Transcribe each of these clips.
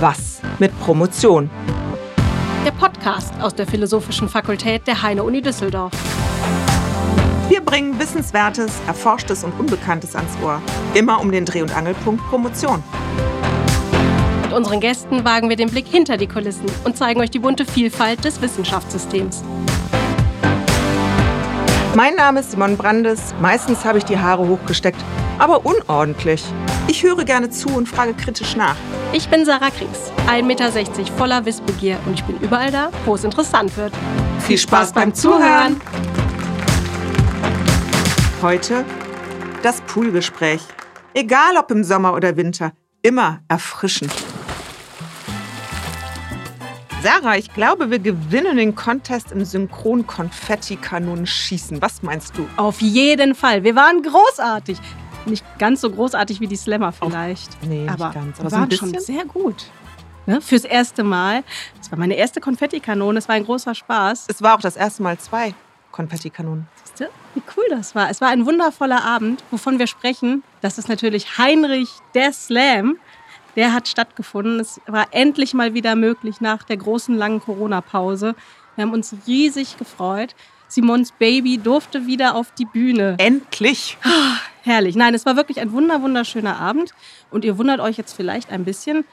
Was mit Promotion? Der Podcast aus der Philosophischen Fakultät der Heine-Uni Düsseldorf. Wir bringen Wissenswertes, Erforschtes und Unbekanntes ans Ohr. Immer um den Dreh- und Angelpunkt Promotion. Mit unseren Gästen wagen wir den Blick hinter die Kulissen und zeigen euch die bunte Vielfalt des Wissenschaftssystems. Mein Name ist Simon Brandes. Meistens habe ich die Haare hochgesteckt, aber unordentlich. Ich höre gerne zu und frage kritisch nach. Ich bin Sarah Kriegs, 1,60 Meter voller Wissbegier und ich bin überall da, wo es interessant wird. Viel Spaß beim Zuhören! Heute das Poolgespräch. Egal ob im Sommer oder Winter, immer erfrischend. Sarah, ich glaube, wir gewinnen den Contest im Synchron-Konfetti-Kanonen-Schießen. Was meinst du? Auf jeden Fall. Wir waren großartig. Nicht ganz so großartig wie die Slammer vielleicht. Oh, nee, aber nicht ganz. wir Aber so ein waren schon bisschen. sehr gut. Ne? Fürs erste Mal. Das war meine erste Konfettikanone. Es war ein großer Spaß. Es war auch das erste Mal zwei Konfettikanonen. Siehst du, wie cool das war. Es war ein wundervoller Abend, wovon wir sprechen. Das ist natürlich Heinrich der Slam. Der hat stattgefunden. Es war endlich mal wieder möglich nach der großen langen Corona-Pause. Wir haben uns riesig gefreut. Simons Baby durfte wieder auf die Bühne. Endlich! Herrlich. Nein, es war wirklich ein wunder wunderschöner Abend. Und ihr wundert euch jetzt vielleicht ein bisschen,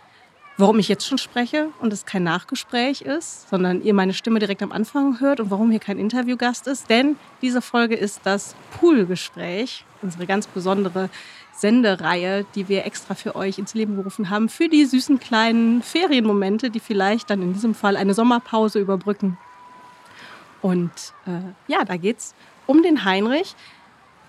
warum ich jetzt schon spreche und es kein Nachgespräch ist, sondern ihr meine Stimme direkt am Anfang hört und warum hier kein Interviewgast ist. Denn diese Folge ist das Poolgespräch, unsere ganz besondere Sendereihe, die wir extra für euch ins Leben gerufen haben, für die süßen kleinen Ferienmomente, die vielleicht dann in diesem Fall eine Sommerpause überbrücken. Und äh, ja, da geht's um den Heinrich.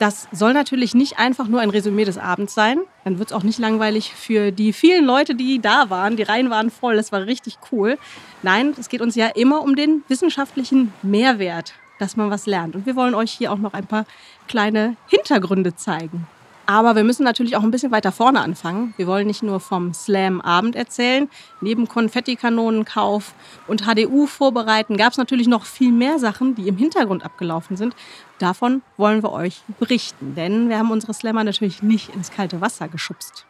Das soll natürlich nicht einfach nur ein Resümee des Abends sein. Dann wird es auch nicht langweilig für die vielen Leute, die da waren. Die Reihen waren voll, das war richtig cool. Nein, es geht uns ja immer um den wissenschaftlichen Mehrwert, dass man was lernt. Und wir wollen euch hier auch noch ein paar kleine Hintergründe zeigen. Aber wir müssen natürlich auch ein bisschen weiter vorne anfangen. Wir wollen nicht nur vom Slam-Abend erzählen. Neben Konfettikanonenkauf und HDU vorbereiten gab es natürlich noch viel mehr Sachen, die im Hintergrund abgelaufen sind. Davon wollen wir euch berichten, denn wir haben unsere Slammer natürlich nicht ins kalte Wasser geschubst.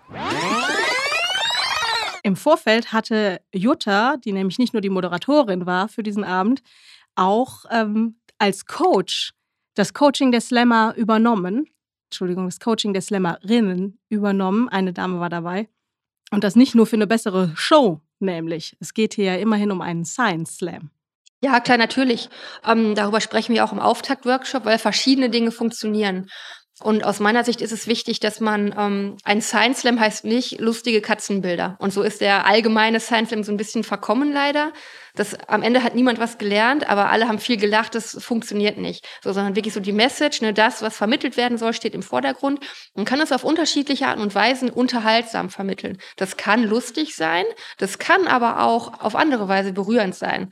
Im Vorfeld hatte Jutta, die nämlich nicht nur die Moderatorin war für diesen Abend, auch ähm, als Coach das Coaching der Slammer übernommen. Entschuldigung, das Coaching der Slammerinnen übernommen. Eine Dame war dabei. Und das nicht nur für eine bessere Show, nämlich. Es geht hier ja immerhin um einen Science Slam. Ja, klar, natürlich. Ähm, darüber sprechen wir auch im Auftakt-Workshop, weil verschiedene Dinge funktionieren. Und aus meiner Sicht ist es wichtig, dass man, ähm, ein Science Slam heißt nicht lustige Katzenbilder. Und so ist der allgemeine Science Slam so ein bisschen verkommen leider. Das, am Ende hat niemand was gelernt, aber alle haben viel gelacht, das funktioniert nicht. So, sondern wirklich so die Message, ne, das, was vermittelt werden soll, steht im Vordergrund. Man kann es auf unterschiedliche Arten und Weisen unterhaltsam vermitteln. Das kann lustig sein, das kann aber auch auf andere Weise berührend sein.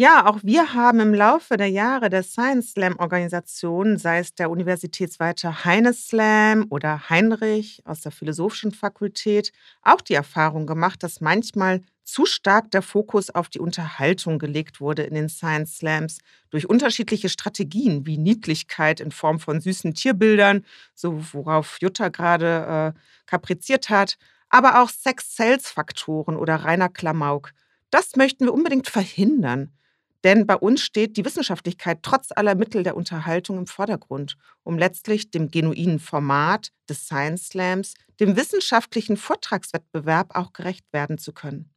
Ja, auch wir haben im Laufe der Jahre der Science Slam Organisation, sei es der universitätsweite Heine Slam oder Heinrich aus der Philosophischen Fakultät, auch die Erfahrung gemacht, dass manchmal zu stark der Fokus auf die Unterhaltung gelegt wurde in den Science Slams durch unterschiedliche Strategien wie Niedlichkeit in Form von süßen Tierbildern, so worauf Jutta gerade äh, kapriziert hat, aber auch Sex-Sales-Faktoren oder reiner Klamauk. Das möchten wir unbedingt verhindern. Denn bei uns steht die Wissenschaftlichkeit trotz aller Mittel der Unterhaltung im Vordergrund, um letztlich dem genuinen Format des Science Slams, dem wissenschaftlichen Vortragswettbewerb auch gerecht werden zu können.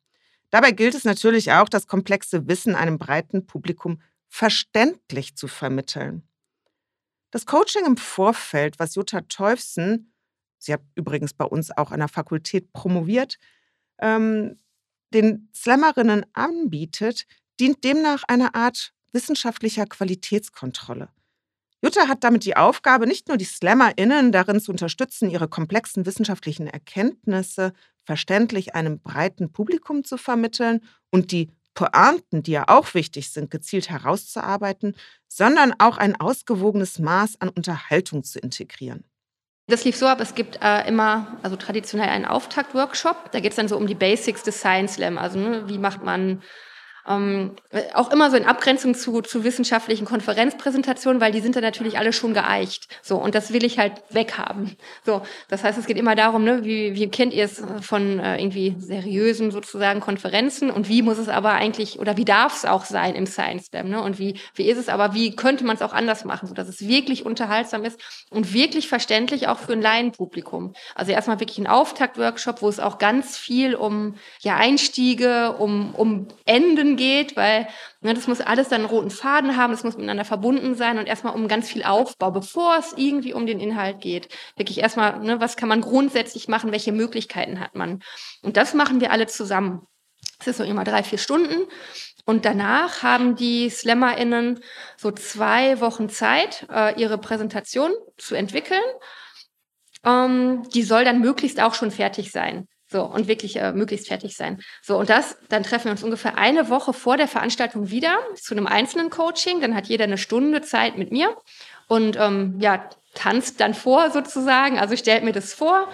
Dabei gilt es natürlich auch, das komplexe Wissen einem breiten Publikum verständlich zu vermitteln. Das Coaching im Vorfeld, was Jutta Teufsen, sie hat übrigens bei uns auch an der Fakultät promoviert, ähm, den Slammerinnen anbietet, dient demnach einer Art wissenschaftlicher Qualitätskontrolle. Jutta hat damit die Aufgabe, nicht nur die SlammerInnen darin zu unterstützen, ihre komplexen wissenschaftlichen Erkenntnisse verständlich einem breiten Publikum zu vermitteln und die Pointen, die ja auch wichtig sind, gezielt herauszuarbeiten, sondern auch ein ausgewogenes Maß an Unterhaltung zu integrieren. Das lief so ab, es gibt äh, immer, also traditionell einen Auftakt-Workshop. Da geht es dann so um die Basics des Science Slam. Also ne, wie macht man Ähm, auch immer so in Abgrenzung zu, zu wissenschaftlichen Konferenzpräsentationen, weil die sind dann natürlich alle schon geeicht. So, und das will ich halt weghaben. So, das heißt, es geht immer darum, ne, wie, wie kennt ihr es von äh, irgendwie seriösen sozusagen Konferenzen und wie muss es aber eigentlich oder wie darf es auch sein im Science Slam, ne? Und wie, wie ist es aber, wie könnte man es auch anders machen, sodass es wirklich unterhaltsam ist und wirklich verständlich auch für ein Laienpublikum. Also erstmal wirklich ein Auftaktworkshop, wo es auch ganz viel um ja, Einstiege, um, um Enden geht, weil ne, das muss alles dann einen roten Faden haben, das muss miteinander verbunden sein und erstmal um ganz viel Aufbau, bevor es irgendwie um den Inhalt geht. Wirklich erstmal, ne, was kann man grundsätzlich machen, welche Möglichkeiten hat man. Und das machen wir alle zusammen. Das ist so immer drei, vier Stunden. Und danach haben die SlammerInnen so zwei Wochen Zeit, äh, ihre Präsentation zu entwickeln. Ähm, die soll dann möglichst auch schon fertig sein. So, und wirklich äh, möglichst fertig sein. So, und das, dann treffen wir uns ungefähr eine Woche vor der Veranstaltung wieder zu einem einzelnen Coaching. Dann hat jeder eine Stunde Zeit mit mir und ähm, ja, tanzt dann vor sozusagen. Also stellt mir das vor.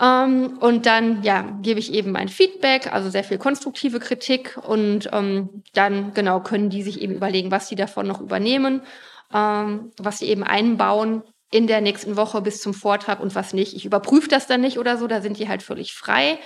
Ähm, und dann, ja, gebe ich eben mein Feedback, also sehr viel konstruktive Kritik. Und ähm, dann, genau, können die sich eben überlegen, was sie davon noch übernehmen, ähm, was sie eben einbauen in der nächsten Woche bis zum Vortrag und was nicht. Ich überprüfe das dann nicht oder so, da sind die halt völlig frei.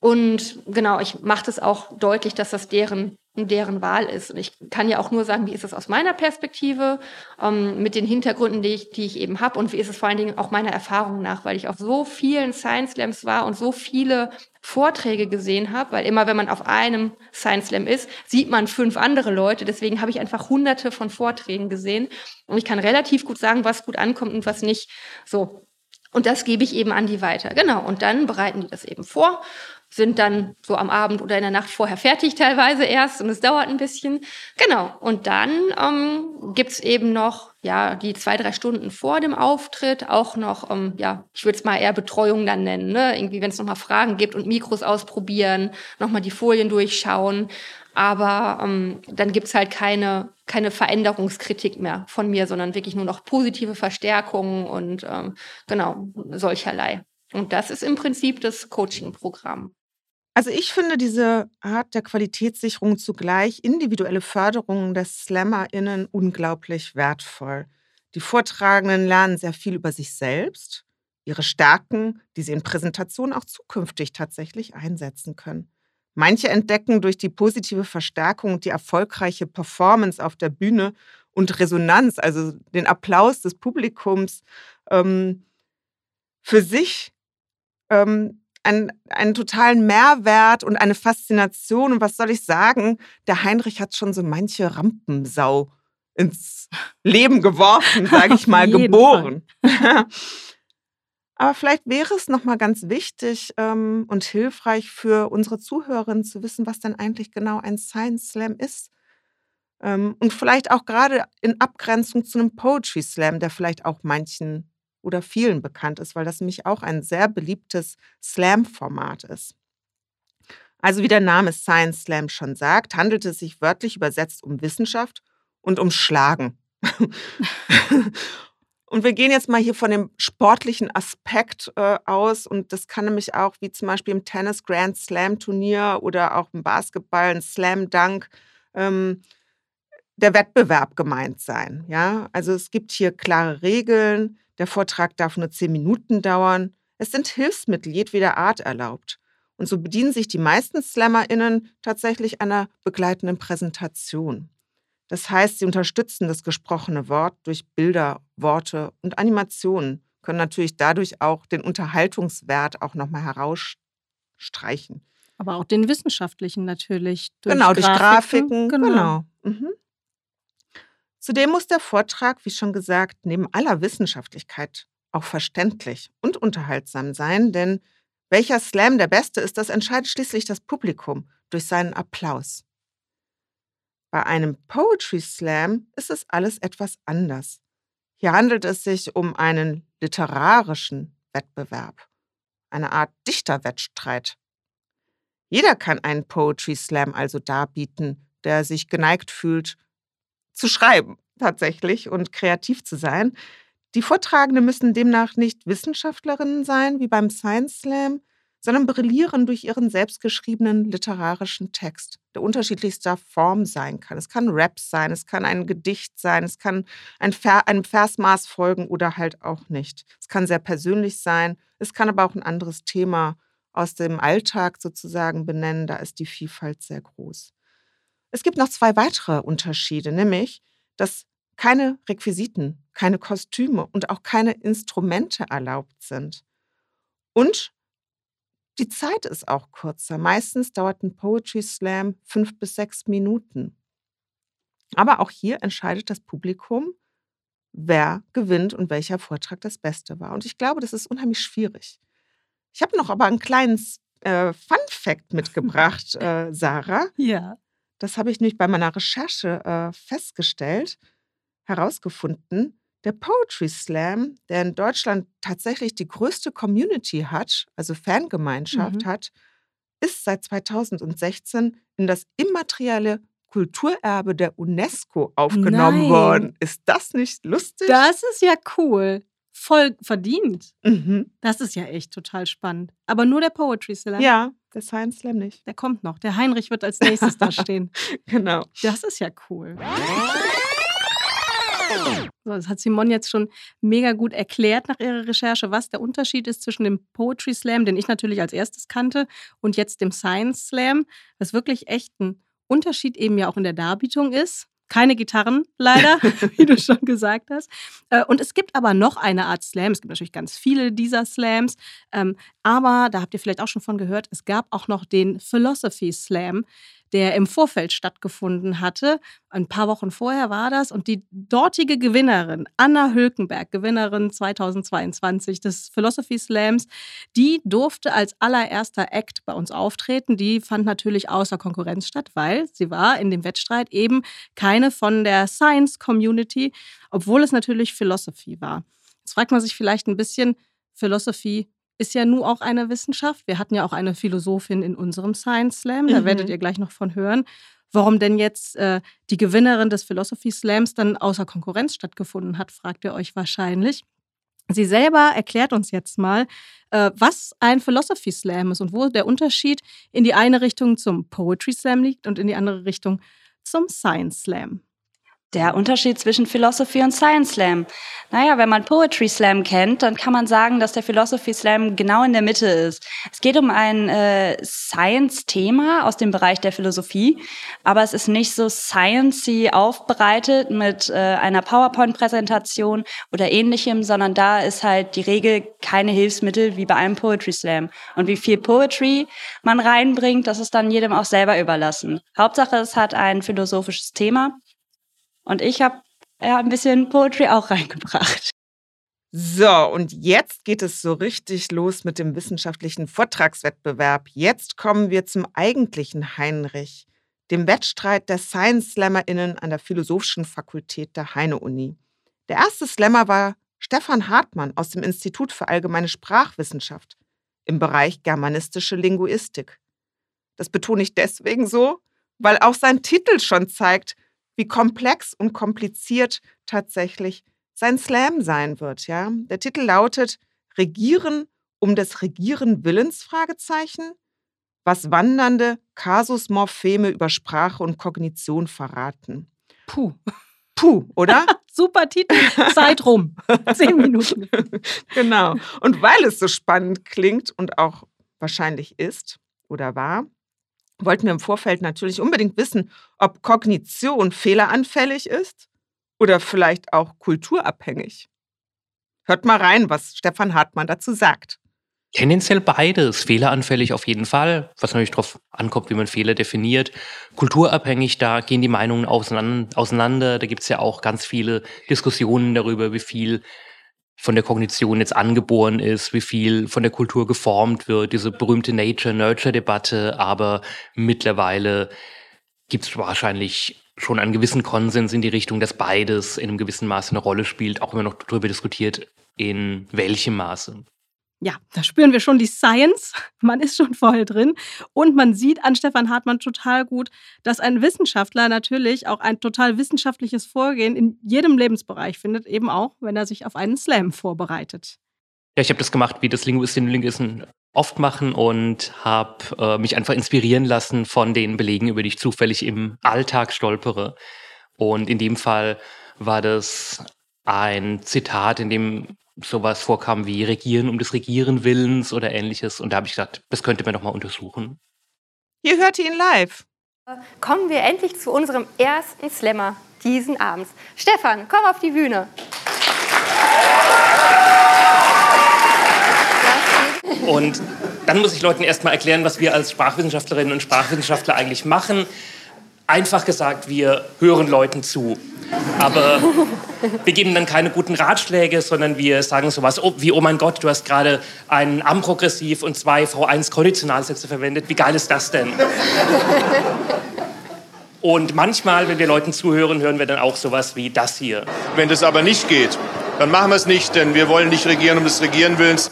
Und genau, ich mache das auch deutlich, dass das deren, deren Wahl ist. Und ich kann ja auch nur sagen, wie ist es aus meiner Perspektive, ähm, mit den Hintergründen, die ich, die ich eben habe und wie ist es vor allen Dingen auch meiner Erfahrung nach, weil ich auf so vielen Science Slams war und so viele Vorträge gesehen habe, weil immer wenn man auf einem Science Slam ist, sieht man fünf andere Leute. Deswegen habe ich einfach hunderte von Vorträgen gesehen und ich kann relativ gut sagen, was gut ankommt und was nicht. So. Und das gebe ich eben an die weiter. Genau. Und dann bereiten die das eben vor sind dann so am Abend oder in der Nacht vorher fertig teilweise erst und es dauert ein bisschen. Genau. Und dann ähm, gibt eben noch, ja, die zwei, drei Stunden vor dem Auftritt auch noch, ähm, ja, ich würde es mal eher Betreuung dann nennen, ne? Irgendwie, wenn es nochmal Fragen gibt und Mikros ausprobieren, nochmal die Folien durchschauen. Aber ähm, dann gibt's halt keine, keine Veränderungskritik mehr von mir, sondern wirklich nur noch positive Verstärkungen und ähm, genau, solcherlei. Und das ist im Prinzip das Coaching-Programm. Also ich finde diese Art der Qualitätssicherung zugleich individuelle Förderung der SlammerInnen unglaublich wertvoll. Die Vortragenden lernen sehr viel über sich selbst, ihre Stärken, die sie in Präsentationen auch zukünftig tatsächlich einsetzen können. Manche entdecken durch die positive Verstärkung und die erfolgreiche Performance auf der Bühne und Resonanz, also den Applaus des Publikums, ähm, für sich ähm, einen, einen totalen Mehrwert und eine Faszination. Und was soll ich sagen? Der Heinrich hat schon so manche Rampensau ins Leben geworfen, sage ich mal, geboren. Aber vielleicht wäre es nochmal ganz wichtig ähm, und hilfreich für unsere Zuhörerinnen zu wissen, was denn eigentlich genau ein Science Slam ist. Ähm, und vielleicht auch gerade in Abgrenzung zu einem Poetry Slam, der vielleicht auch manchen oder vielen bekannt ist, weil das nämlich auch ein sehr beliebtes Slam-Format ist. Also wie der Name Science Slam schon sagt, handelt es sich wörtlich übersetzt um Wissenschaft und um Schlagen. und wir gehen jetzt mal hier von dem sportlichen Aspekt äh, aus und das kann nämlich auch wie zum Beispiel im Tennis Grand Slam Turnier oder auch im Basketball ein Slam Dunk ähm, der Wettbewerb gemeint sein. Ja, also es gibt hier klare Regeln, der Vortrag darf nur zehn Minuten dauern. Es sind Hilfsmittel jedweder Art erlaubt. Und so bedienen sich die meisten SlammerInnen tatsächlich einer begleitenden Präsentation. Das heißt, sie unterstützen das gesprochene Wort durch Bilder, Worte und Animationen, können natürlich dadurch auch den Unterhaltungswert auch nochmal herausstreichen. Aber auch den wissenschaftlichen natürlich. Durch genau, durch Grafiken. Genau. genau. Mhm. Zudem muss der Vortrag, wie schon gesagt, neben aller Wissenschaftlichkeit auch verständlich und unterhaltsam sein, denn welcher Slam der beste ist, das entscheidet schließlich das Publikum durch seinen Applaus. Bei einem Poetry Slam ist es alles etwas anders. Hier handelt es sich um einen literarischen Wettbewerb, eine Art Dichterwettstreit. Jeder kann einen Poetry Slam also darbieten, der sich geneigt fühlt, zu schreiben tatsächlich und kreativ zu sein. Die Vortragenden müssen demnach nicht Wissenschaftlerinnen sein, wie beim Science Slam, sondern brillieren durch ihren selbstgeschriebenen literarischen Text, der unterschiedlichster Form sein kann. Es kann Rap sein, es kann ein Gedicht sein, es kann ein Ver einem Versmaß folgen oder halt auch nicht. Es kann sehr persönlich sein, es kann aber auch ein anderes Thema aus dem Alltag sozusagen benennen. Da ist die Vielfalt sehr groß. Es gibt noch zwei weitere Unterschiede, nämlich, dass keine Requisiten, keine Kostüme und auch keine Instrumente erlaubt sind. Und die Zeit ist auch kürzer. Meistens dauert ein Poetry Slam fünf bis sechs Minuten. Aber auch hier entscheidet das Publikum, wer gewinnt und welcher Vortrag das Beste war. Und ich glaube, das ist unheimlich schwierig. Ich habe noch aber ein kleines äh, Fun Fact mitgebracht, äh, Sarah. Ja. Das habe ich nämlich bei meiner Recherche äh, festgestellt, herausgefunden. Der Poetry Slam, der in Deutschland tatsächlich die größte Community hat, also Fangemeinschaft Mhm. hat, ist seit 2016 in das immaterielle Kulturerbe der UNESCO aufgenommen Nein. worden. Ist das nicht lustig? Das ist ja cool. Voll verdient. mhm. Das ist ja echt total spannend. Aber nur der Poetry Slam. Ja, der Science Slam nicht. Der kommt noch. Der Heinrich wird als nächstes da stehen. Genau. Das ist ja cool. So, das hat Simon jetzt schon mega gut erklärt nach ihrer Recherche, was der Unterschied ist zwischen dem Poetry Slam, den ich natürlich als erstes kannte, und jetzt dem Science Slam, was wirklich echt ein Unterschied eben ja auch in der Darbietung ist. Keine Gitarren, leider, wie du schon gesagt hast. Äh, Und es gibt aber noch eine Art Slam. Es gibt natürlich ganz viele dieser Slams. ähm, Aber da habt ihr vielleicht auch schon von gehört, es gab auch noch den Philosophy Slam, der im Vorfeld stattgefunden hatte. Ein paar Wochen vorher war das. Und die dortige Gewinnerin, Anna Hülkenberg, Gewinnerin 2022 des Philosophy Slams, die durfte als allererster Act bei uns auftreten. Die fand natürlich außer Konkurrenz statt, weil sie war in dem Wettstreit eben keine von der Science Community, obwohl es natürlich Philosophy war. Jetzt fragt man sich vielleicht ein bisschen, Philosophy ist ja nun auch eine Wissenschaft. Wir hatten ja auch eine Philosophin in unserem Science Slam, da Mhm. werdet ihr gleich noch von hören. Warum denn jetzt äh, die Gewinnerin des Philosophy Slams dann außer Konkurrenz stattgefunden hat, fragt ihr euch wahrscheinlich. Sie selber erklärt uns jetzt mal, äh, was ein Philosophy Slam ist und wo der Unterschied in die eine Richtung zum Poetry Slam liegt und in die andere Richtung zum Science Slam. Der Unterschied zwischen Philosophy und Science Slam. Naja, wenn man Poetry Slam kennt, dann kann man sagen, dass der Philosophy Slam genau in der Mitte ist. Es geht um ein äh, Science-Thema aus dem Bereich der Philosophie, aber es ist nicht so sciencey aufbereitet mit äh, einer PowerPoint-Präsentation oder ähnlichem, sondern da ist halt die Regel keine Hilfsmittel wie bei einem Poetry Slam. Und wie viel Poetry man reinbringt, das ist dann jedem auch selber überlassen. Hauptsache, es hat ein philosophisches Thema. Und ich habe ja ein bisschen Poetry auch reingebracht. So, und jetzt geht es so richtig los mit dem wissenschaftlichen Vortragswettbewerb. Jetzt kommen wir zum eigentlichen Heinrich, dem Wettstreit der Science SlammerInnen an der Philosophischen Fakultät der Heine-Uni. Der erste Slammer war Stefan Hartmann aus dem Institut für Allgemeine Sprachwissenschaft im Bereich germanistische Linguistik. Das betone ich deswegen so, weil auch sein Titel schon zeigt, wie komplex und kompliziert tatsächlich sein Slam sein wird. Ja? Der Titel lautet Regieren um des Regieren Willens? Fragezeichen. Was wandernde Kasusmorpheme über Sprache und Kognition verraten. Puh, Puh, oder? super Titel, Zeit rum. Zehn Minuten. genau. Und weil es so spannend klingt und auch wahrscheinlich ist oder war, wollten wir im Vorfeld natürlich unbedingt wissen, ob Kognition fehleranfällig ist oder vielleicht auch kulturabhängig. Hört mal rein, was Stefan Hartmann dazu sagt. Tendenziell beides. Fehleranfällig auf jeden Fall, was natürlich darauf ankommt, wie man Fehler definiert. Kulturabhängig, da gehen die Meinungen auseinander. Da gibt es ja auch ganz viele Diskussionen darüber, wie viel von der Kognition jetzt angeboren ist, wie viel von der Kultur geformt wird, diese berühmte Nature-Nurture-Debatte. Aber mittlerweile gibt es wahrscheinlich schon einen gewissen Konsens in die Richtung, dass beides in einem gewissen Maße eine Rolle spielt, auch immer noch darüber diskutiert, in welchem Maße. Ja, da spüren wir schon die Science. Man ist schon voll drin. Und man sieht an Stefan Hartmann total gut, dass ein Wissenschaftler natürlich auch ein total wissenschaftliches Vorgehen in jedem Lebensbereich findet, eben auch, wenn er sich auf einen Slam vorbereitet. Ja, ich habe das gemacht, wie das Linguistinnen und Linguisten oft machen und habe äh, mich einfach inspirieren lassen von den Belegen, über die ich zufällig im Alltag stolpere. Und in dem Fall war das ein Zitat, in dem sowas vorkam wie Regieren um des Regieren Willens oder ähnliches. Und da habe ich gesagt, das könnte man doch mal untersuchen. Ihr hört ihn live. Kommen wir endlich zu unserem ersten Slammer diesen Abends. Stefan, komm auf die Bühne. Und dann muss ich Leuten erstmal erklären, was wir als Sprachwissenschaftlerinnen und Sprachwissenschaftler eigentlich machen. Einfach gesagt, wir hören Leuten zu. Aber wir geben dann keine guten Ratschläge, sondern wir sagen sowas wie, oh mein Gott, du hast gerade einen Am-Progressiv und zwei V1-Konditionalsätze verwendet. Wie geil ist das denn? Und manchmal, wenn wir Leuten zuhören, hören wir dann auch sowas wie das hier. Wenn das aber nicht geht, dann machen wir es nicht, denn wir wollen nicht regieren um des Regieren Willens.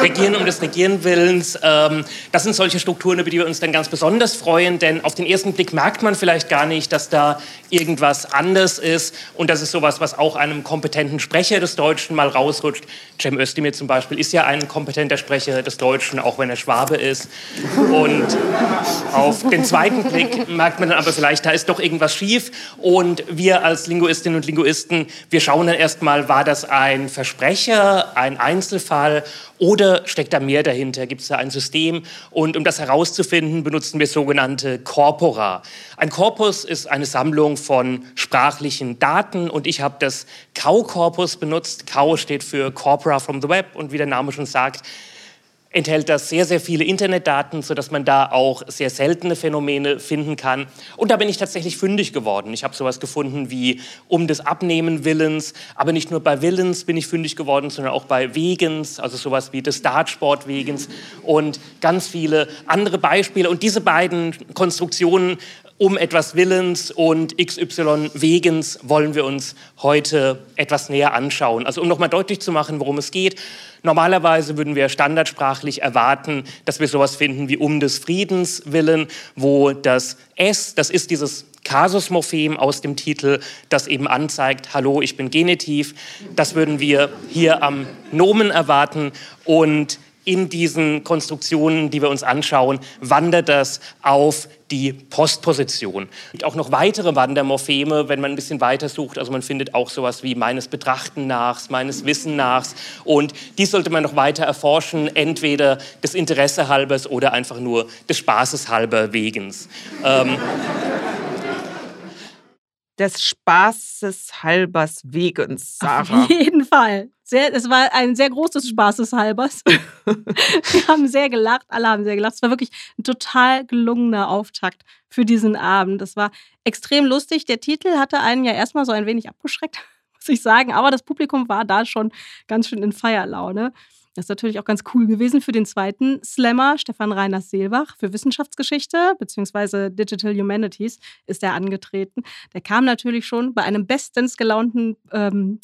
Regieren um des Regieren Willens. Ähm, das sind solche Strukturen, über die wir uns dann ganz besonders freuen, denn auf den ersten Blick merkt man vielleicht gar nicht, dass da irgendwas anders ist. Und das ist sowas, was auch einem kompetenten Sprecher des Deutschen mal rausrutscht. Cem Özdemir zum Beispiel ist ja ein kompetenter Sprecher des Deutschen, auch wenn er Schwabe ist. Und auf den zweiten Blick merkt man dann aber vielleicht, da ist doch irgendwas schief. Und wir als Linguistinnen und Linguisten, wir schauen dann erstmal, war das ein Versprecher, ein Einzelfall oder steckt da mehr dahinter? Gibt es da ein System? Und um das herauszufinden, benutzen wir sogenannte Corpora. Ein Korpus ist eine Sammlung von sprachlichen Daten und ich habe das Kau-Korpus benutzt. Kau steht für Corpora from the Web und wie der Name schon sagt, enthält das sehr, sehr viele Internetdaten, sodass man da auch sehr seltene Phänomene finden kann. Und da bin ich tatsächlich fündig geworden. Ich habe sowas gefunden wie um des Abnehmen Willens, aber nicht nur bei Willens bin ich fündig geworden, sondern auch bei Wegens, also sowas wie des Dartsport Wegens und ganz viele andere Beispiele. Und diese beiden Konstruktionen um etwas Willens und XY Wegens wollen wir uns heute etwas näher anschauen. Also um nochmal deutlich zu machen, worum es geht. Normalerweise würden wir standardsprachlich erwarten, dass wir sowas finden wie um des Friedens willen, wo das S, das ist dieses Kasusmorphem aus dem Titel, das eben anzeigt, hallo, ich bin Genitiv. Das würden wir hier am Nomen erwarten und in diesen Konstruktionen, die wir uns anschauen, wandert das auf die Postposition. Es gibt auch noch weitere Wandermorpheme, wenn man ein bisschen weiter sucht. Also man findet auch sowas wie meines Betrachten nachs, meines Wissen nachs. Und dies sollte man noch weiter erforschen, entweder des Interesse halbers oder einfach nur des Spaßes halber wegens. Ähm, des Spaßes halbers wegens, Sarah. Auf jeden Fall. Sehr, es war ein sehr großes Spaßes halbers. Wir haben sehr gelacht, alle haben sehr gelacht. Es war wirklich ein total gelungener Auftakt für diesen Abend. Das war extrem lustig. Der Titel hatte einen ja erstmal so ein wenig abgeschreckt, muss ich sagen. Aber das Publikum war da schon ganz schön in Feierlaune. Das ist natürlich auch ganz cool gewesen für den zweiten Slammer, Stefan Reiners Seelbach, für Wissenschaftsgeschichte bzw. Digital Humanities ist er angetreten. Der kam natürlich schon bei einem bestens gelaunten ähm,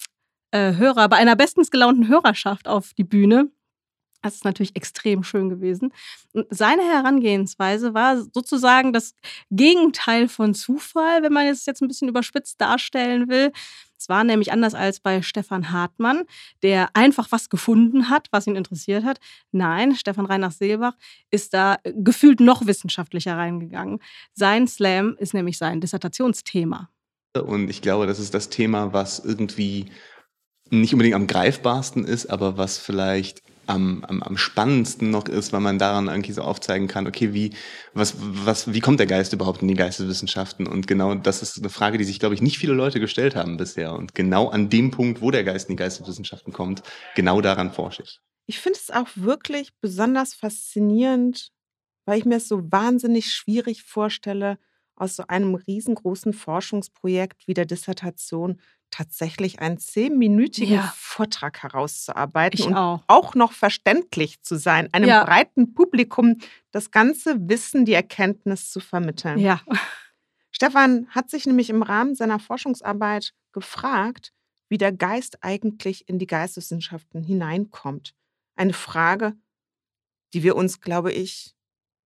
äh, Hörer, bei einer bestens gelaunten Hörerschaft auf die Bühne. Das ist natürlich extrem schön gewesen. Und seine Herangehensweise war sozusagen das Gegenteil von Zufall, wenn man es jetzt ein bisschen überspitzt darstellen will. Es war nämlich anders als bei Stefan Hartmann, der einfach was gefunden hat, was ihn interessiert hat. Nein, Stefan Reinach-Seelbach ist da gefühlt noch wissenschaftlicher reingegangen. Sein Slam ist nämlich sein Dissertationsthema. Und ich glaube, das ist das Thema, was irgendwie nicht unbedingt am greifbarsten ist, aber was vielleicht am, am, am spannendsten noch ist, weil man daran irgendwie so aufzeigen kann, okay, wie, was, was, wie kommt der Geist überhaupt in die Geisteswissenschaften? Und genau das ist eine Frage, die sich, glaube ich, nicht viele Leute gestellt haben bisher. Und genau an dem Punkt, wo der Geist in die Geisteswissenschaften kommt, genau daran forsche ich. Ich finde es auch wirklich besonders faszinierend, weil ich mir es so wahnsinnig schwierig vorstelle, aus so einem riesengroßen Forschungsprojekt wie der Dissertation tatsächlich einen zehnminütigen ja. Vortrag herauszuarbeiten ich und auch. auch. noch verständlich zu sein, einem ja. breiten Publikum das ganze Wissen, die Erkenntnis zu vermitteln. Ja. Stefan hat sich nämlich im Rahmen seiner Forschungsarbeit gefragt, wie der Geist eigentlich in die Geisteswissenschaften hineinkommt. Eine Frage, die wir uns, glaube ich,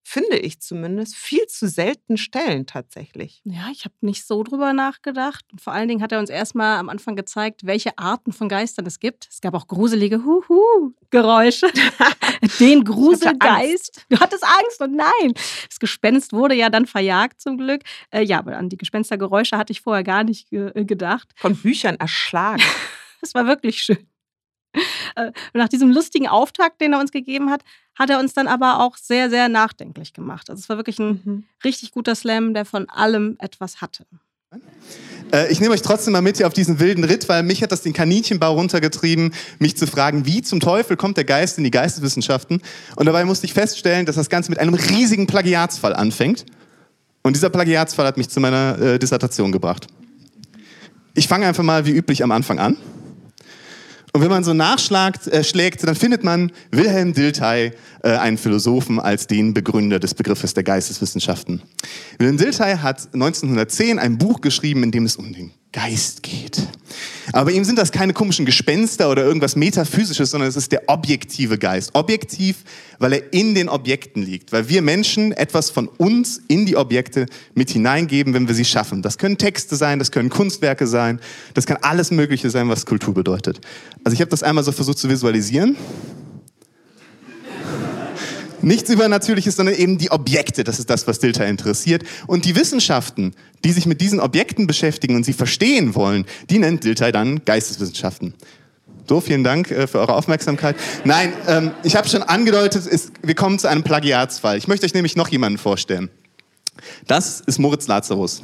finde ich zumindest, viel zu selten stellen tatsächlich. Ja, ich habe nicht so drüber nachgedacht. Und vor allen Dingen hat er uns erstmal am Anfang gezeigt, welche Arten von Geistern es gibt. Es gab auch gruselige Huhu-Geräusche. Den Gruselgeist. Du hattest Angst und nein. Das Gespenst wurde ja dann verjagt zum Glück. Äh, ja, aber an die Gespenstergeräusche hatte ich vorher gar nicht ge äh, gedacht. Von Büchern erschlagen. Das war wirklich schön. Äh, nach diesem lustigen Auftakt, den er uns gegeben hat, hat er uns dann aber auch sehr, sehr nachdenklich gemacht. Also es war wirklich ein mhm. richtig guter Slam, der von allem etwas hatte. Äh, ich nehme euch trotzdem mal mit hier auf diesen wilden Ritt, weil mich hat das den Kaninchenbau runtergetrieben, mich zu fragen, wie zum Teufel kommt der Geist in die Geisteswissenschaften? Und dabei musste ich feststellen, dass das Ganze mit einem riesigen Plagiatsfall anfängt. Und dieser Plagiatsfall hat mich zu meiner äh, Dissertation gebracht. Ich fange einfach mal wie üblich am Anfang an. Und wenn man so nachschlägt, äh, schlägt, dann findet man Wilhelm Dilthey, äh, einen Philosophen, als den Begründer des Begriffes der Geisteswissenschaften. Wilhelm Dilthey hat 1910 ein Buch geschrieben, in dem es um den Geist geht. Aber ihm sind das keine komischen Gespenster oder irgendwas Metaphysisches, sondern es ist der objektive Geist. Objektiv, weil er in den Objekten liegt. Weil wir Menschen etwas von uns in die Objekte mit hineingeben, wenn wir sie schaffen. Das können Texte sein, das können Kunstwerke sein, das kann alles Mögliche sein, was Kultur bedeutet. Also ich habe das einmal so versucht zu visualisieren nichts Übernatürliches, sondern eben die Objekte. Das ist das, was Dilthey interessiert. Und die Wissenschaften, die sich mit diesen Objekten beschäftigen und sie verstehen wollen, die nennt Dilthey dann Geisteswissenschaften. So, vielen Dank äh, für eure Aufmerksamkeit. Nein, ähm, ich habe schon angedeutet, ist, wir kommen zu einem Plagiatsfall. Ich möchte euch nämlich noch jemanden vorstellen. Das ist Moritz Lazarus.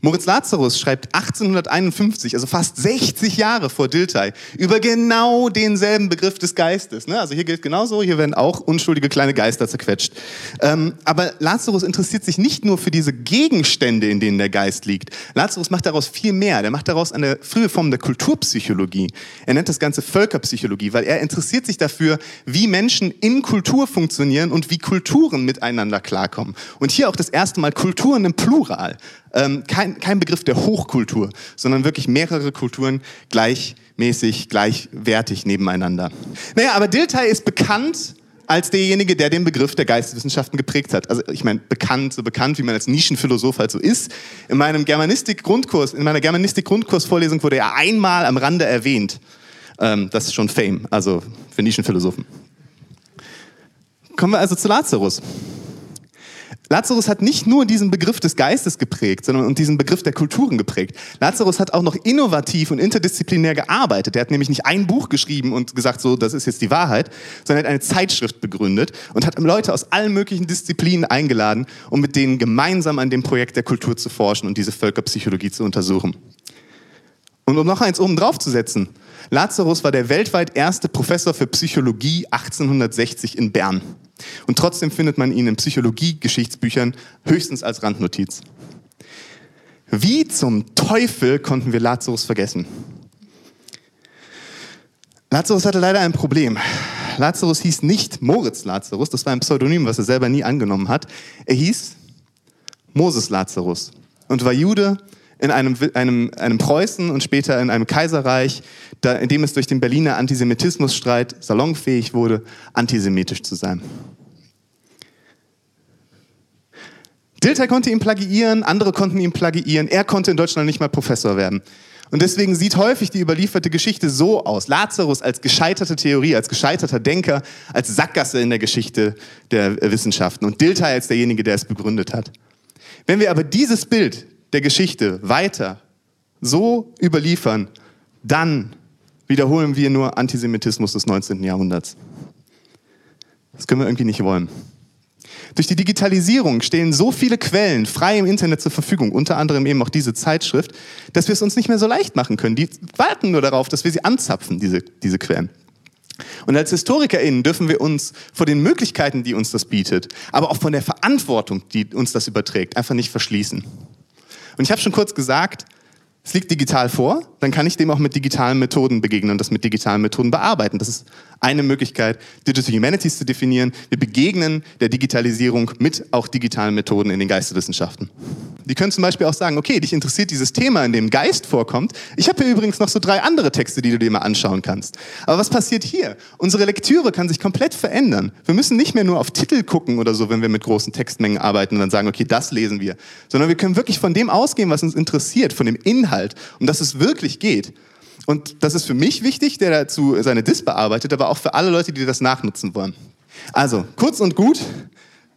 Moritz Lazarus schreibt 1851, also fast 60 Jahre vor Dilthey, über genau denselben Begriff des Geistes. Ne? Also hier gilt genauso, hier werden auch unschuldige kleine Geister zerquetscht. Ähm, aber Lazarus interessiert sich nicht nur für diese Gegenstände, in denen der Geist liegt. Lazarus macht daraus viel mehr. Der macht daraus eine frühe Form der Kulturpsychologie. Er nennt das Ganze Völkerpsychologie, weil er interessiert sich dafür, wie Menschen in Kultur funktionieren und wie Kulturen miteinander klarkommen. Und hier auch das erste Mal Kulturen im Plural ähm, kein Begriff der Hochkultur, sondern wirklich mehrere Kulturen gleichmäßig, gleichwertig nebeneinander. Naja, aber Dilthey ist bekannt als derjenige, der den Begriff der Geisteswissenschaften geprägt hat. Also ich meine, bekannt, so bekannt, wie man als Nischenphilosoph halt so ist. In meinem Germanistik-Grundkurs, in meiner Germanistik-Grundkursvorlesung wurde er einmal am Rande erwähnt. Ähm, das ist schon Fame, also für Nischenphilosophen. Kommen wir also zu Lazarus. Lazarus hat nicht nur diesen Begriff des Geistes geprägt, sondern diesen Begriff der Kulturen geprägt. Lazarus hat auch noch innovativ und interdisziplinär gearbeitet. Er hat nämlich nicht ein Buch geschrieben und gesagt, so, das ist jetzt die Wahrheit, sondern er hat eine Zeitschrift begründet und hat Leute aus allen möglichen Disziplinen eingeladen, um mit denen gemeinsam an dem Projekt der Kultur zu forschen und diese Völkerpsychologie zu untersuchen. Und um noch eins oben drauf zu setzen, Lazarus war der weltweit erste Professor für Psychologie 1860 in Bern. Und trotzdem findet man ihn in Psychologie-Geschichtsbüchern höchstens als Randnotiz. Wie zum Teufel konnten wir Lazarus vergessen? Lazarus hatte leider ein Problem. Lazarus hieß nicht Moritz Lazarus, das war ein Pseudonym, was er selber nie angenommen hat. Er hieß Moses Lazarus und war Jude in einem, einem, einem Preußen und später in einem Kaiserreich, da, in dem es durch den Berliner Antisemitismusstreit salonfähig wurde, antisemitisch zu sein. Dilthey konnte ihn plagiieren, andere konnten ihn plagiieren, er konnte in Deutschland nicht mal Professor werden. Und deswegen sieht häufig die überlieferte Geschichte so aus. Lazarus als gescheiterte Theorie, als gescheiterter Denker, als Sackgasse in der Geschichte der Wissenschaften und Dilthey als derjenige, der es begründet hat. Wenn wir aber dieses Bild der Geschichte weiter so überliefern, dann wiederholen wir nur Antisemitismus des 19. Jahrhunderts. Das können wir irgendwie nicht wollen. Durch die Digitalisierung stehen so viele Quellen frei im Internet zur Verfügung, unter anderem eben auch diese Zeitschrift, dass wir es uns nicht mehr so leicht machen können. Die warten nur darauf, dass wir sie anzapfen, diese, diese Quellen. Und als HistorikerInnen dürfen wir uns vor den Möglichkeiten, die uns das bietet, aber auch von der Verantwortung, die uns das überträgt, einfach nicht verschließen. Und ich habe schon kurz gesagt, es liegt digital vor, dann kann ich dem auch mit digitalen Methoden begegnen und das mit digitalen Methoden bearbeiten. Das ist eine Möglichkeit, Digital Humanities zu definieren. Wir begegnen der Digitalisierung mit auch digitalen Methoden in den Geisteswissenschaften. Die können zum Beispiel auch sagen, okay, dich interessiert dieses Thema, in dem Geist vorkommt. Ich habe hier übrigens noch so drei andere Texte, die du dir mal anschauen kannst. Aber was passiert hier? Unsere Lektüre kann sich komplett verändern. Wir müssen nicht mehr nur auf Titel gucken oder so, wenn wir mit großen Textmengen arbeiten und dann sagen, okay, das lesen wir. Sondern wir können wirklich von dem ausgehen, was uns interessiert, von dem Inhalt, um das es wirklich geht. Und das ist für mich wichtig, der dazu seine Dis bearbeitet, aber auch für alle Leute, die das nachnutzen wollen. Also, kurz und gut,